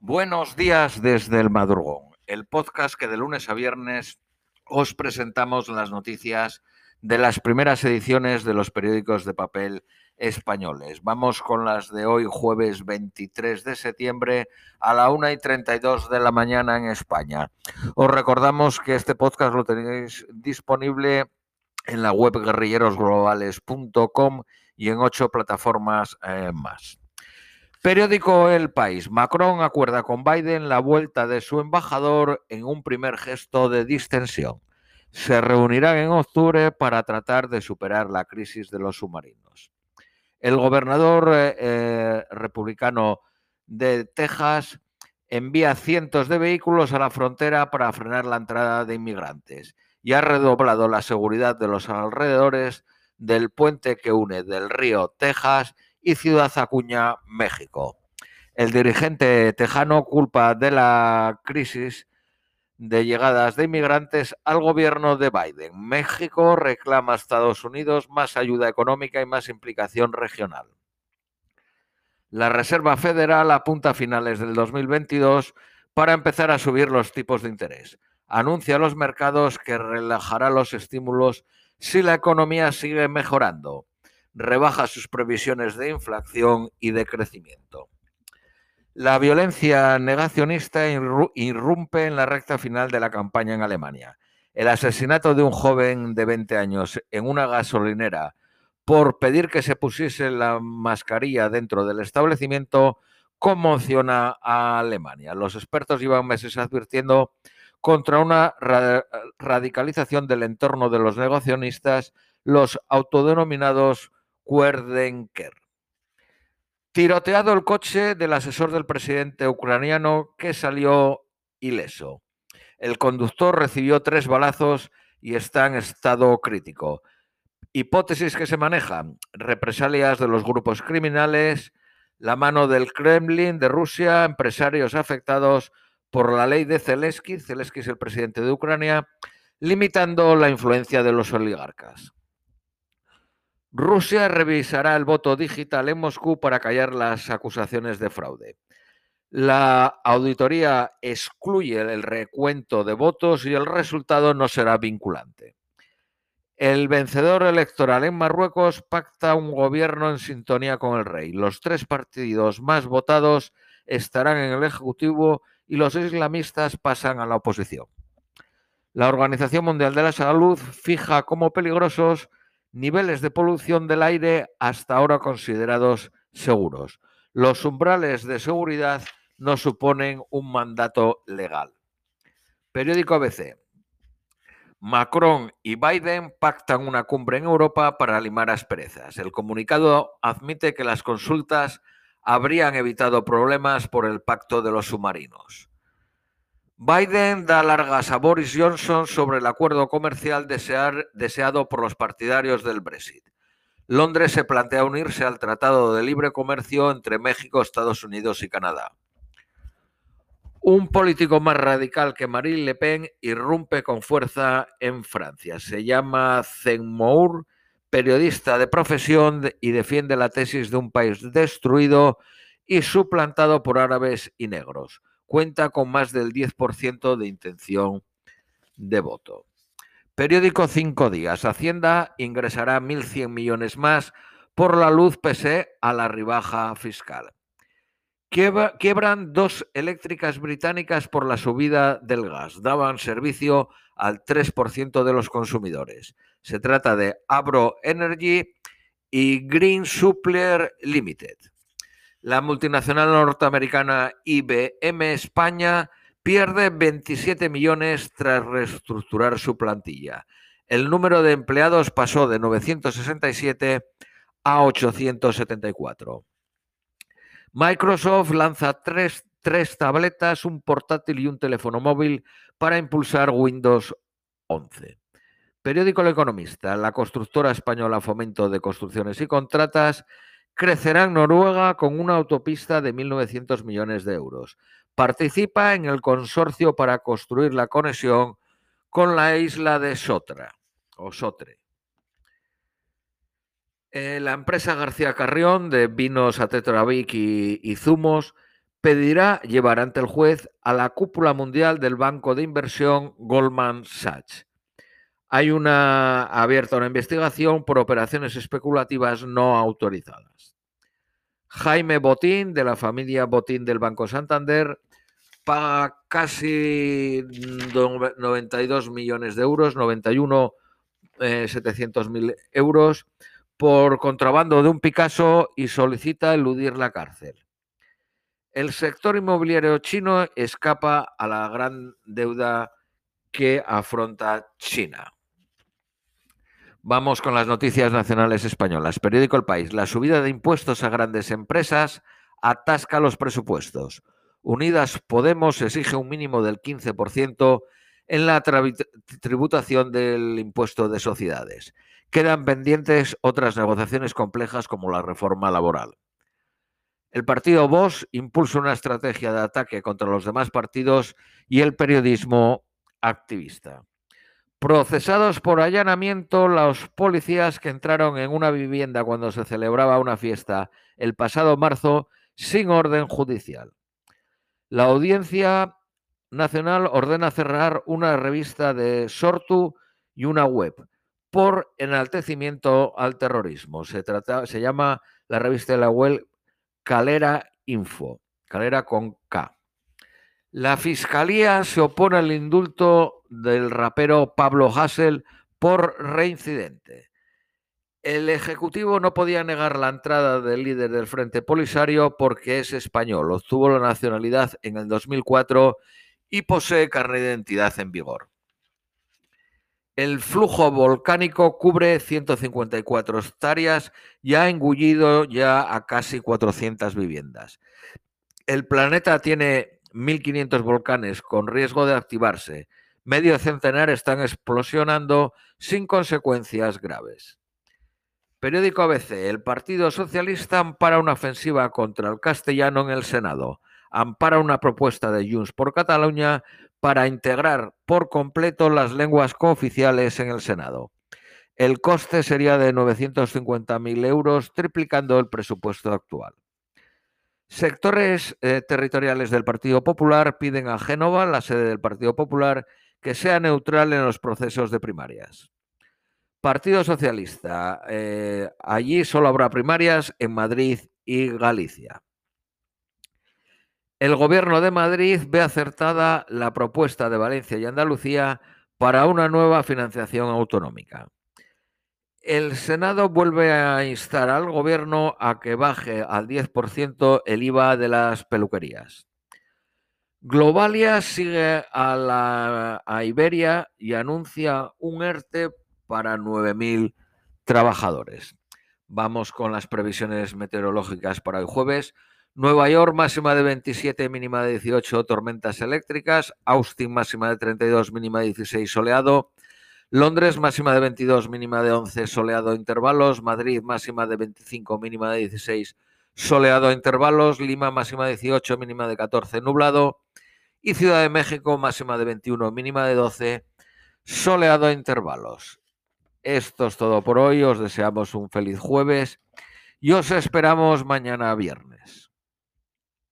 Buenos días desde el madrugón, el podcast que de lunes a viernes os presentamos las noticias de las primeras ediciones de los periódicos de papel españoles. Vamos con las de hoy, jueves 23 de septiembre, a la 1 y 32 de la mañana en España. Os recordamos que este podcast lo tenéis disponible en la web guerrillerosglobales.com y en ocho plataformas eh, más. Periódico El País. Macron acuerda con Biden la vuelta de su embajador en un primer gesto de distensión. Se reunirán en octubre para tratar de superar la crisis de los submarinos. El gobernador eh, eh, republicano de Texas envía cientos de vehículos a la frontera para frenar la entrada de inmigrantes y ha redoblado la seguridad de los alrededores del puente que une del río Texas y Ciudad Acuña, México. El dirigente tejano culpa de la crisis de llegadas de inmigrantes al gobierno de Biden. México reclama a Estados Unidos más ayuda económica y más implicación regional. La Reserva Federal apunta a finales del 2022 para empezar a subir los tipos de interés. Anuncia a los mercados que relajará los estímulos si la economía sigue mejorando rebaja sus previsiones de inflación y de crecimiento. La violencia negacionista irrumpe en la recta final de la campaña en Alemania. El asesinato de un joven de 20 años en una gasolinera por pedir que se pusiese la mascarilla dentro del establecimiento conmociona a Alemania. Los expertos llevan meses advirtiendo contra una radicalización del entorno de los negacionistas, los autodenominados Kuerdenker. Tiroteado el coche del asesor del presidente ucraniano que salió ileso. El conductor recibió tres balazos y está en estado crítico. Hipótesis que se manejan, represalias de los grupos criminales, la mano del Kremlin de Rusia, empresarios afectados por la ley de Zelensky, Zelensky es el presidente de Ucrania, limitando la influencia de los oligarcas. Rusia revisará el voto digital en Moscú para callar las acusaciones de fraude. La auditoría excluye el recuento de votos y el resultado no será vinculante. El vencedor electoral en Marruecos pacta un gobierno en sintonía con el rey. Los tres partidos más votados estarán en el Ejecutivo y los islamistas pasan a la oposición. La Organización Mundial de la Salud fija como peligrosos niveles de polución del aire hasta ahora considerados seguros. Los umbrales de seguridad no suponen un mandato legal. Periódico ABC. Macron y Biden pactan una cumbre en Europa para limar asperezas. El comunicado admite que las consultas habrían evitado problemas por el pacto de los submarinos. Biden da largas a Boris Johnson sobre el acuerdo comercial deseado por los partidarios del Brexit. Londres se plantea unirse al Tratado de Libre Comercio entre México, Estados Unidos y Canadá. Un político más radical que Marine Le Pen irrumpe con fuerza en Francia. Se llama Zemmour, periodista de profesión y defiende la tesis de un país destruido y suplantado por árabes y negros cuenta con más del 10% de intención de voto. Periódico Cinco Días. Hacienda ingresará 1.100 millones más por la luz pese a la rebaja fiscal. Quiebran dos eléctricas británicas por la subida del gas. Daban servicio al 3% de los consumidores. Se trata de Abro Energy y Green Suppler Limited. La multinacional norteamericana IBM España pierde 27 millones tras reestructurar su plantilla. El número de empleados pasó de 967 a 874. Microsoft lanza tres, tres, tabletas, un portátil y un teléfono móvil para impulsar Windows 11. Periódico El Economista. La constructora española Fomento de Construcciones y Contratas crecerá en Noruega con una autopista de 1.900 millones de euros. Participa en el consorcio para construir la conexión con la isla de Sotra o Sotre. Eh, la empresa García Carrión de vinos a y, y, zumos pedirá llevar ante el juez a la cúpula mundial del banco de inversión Goldman Sachs. Hay una abierta una investigación por operaciones especulativas no autorizadas. Jaime Botín, de la familia Botín del Banco Santander, paga casi 92 millones de euros, 91 eh, 700 mil euros por contrabando de un Picasso y solicita eludir la cárcel. El sector inmobiliario chino escapa a la gran deuda que afronta China. Vamos con las noticias nacionales españolas. Periódico El País. La subida de impuestos a grandes empresas atasca los presupuestos. Unidas Podemos exige un mínimo del 15% en la tributación del impuesto de sociedades. Quedan pendientes otras negociaciones complejas como la reforma laboral. El partido Vox impulsa una estrategia de ataque contra los demás partidos y el periodismo activista. Procesados por allanamiento los policías que entraron en una vivienda cuando se celebraba una fiesta el pasado marzo sin orden judicial. La Audiencia Nacional ordena cerrar una revista de Sortu y una web por enaltecimiento al terrorismo. Se, trata, se llama la revista de la web Calera Info, Calera con K. La fiscalía se opone al indulto del rapero Pablo Hassel por reincidente. El Ejecutivo no podía negar la entrada del líder del Frente Polisario porque es español. Obtuvo la nacionalidad en el 2004 y posee carnet de identidad en vigor. El flujo volcánico cubre 154 hectáreas y ha engullido ya a casi 400 viviendas. El planeta tiene 1.500 volcanes con riesgo de activarse. Medio centenar están explosionando sin consecuencias graves. Periódico ABC. El Partido Socialista ampara una ofensiva contra el castellano en el Senado. Ampara una propuesta de Junts por Cataluña para integrar por completo las lenguas cooficiales en el Senado. El coste sería de 950.000 euros, triplicando el presupuesto actual. Sectores eh, territoriales del Partido Popular piden a Génova, la sede del Partido Popular, que sea neutral en los procesos de primarias. Partido Socialista, eh, allí solo habrá primarias en Madrid y Galicia. El Gobierno de Madrid ve acertada la propuesta de Valencia y Andalucía para una nueva financiación autonómica. El Senado vuelve a instar al Gobierno a que baje al 10% el IVA de las peluquerías. Globalia sigue a, la, Iberia y anuncia un ERTE para 9.000 trabajadores. Vamos con las previsiones meteorológicas para el jueves. Nueva York máxima de 27, mínima de 18, tormentas eléctricas. Austin máxima de 32, mínima de 16, soleado. Londres máxima de 22, mínima de 11, soleado intervalos. Madrid máxima de 25, mínima de 16, soleado intervalos. Lima máxima de 18, mínima de 14, nublado. Y Ciudad de México máxima de 21, mínima de 12, soleado intervalos. Esto es todo por hoy. Os deseamos un feliz jueves y os esperamos mañana viernes.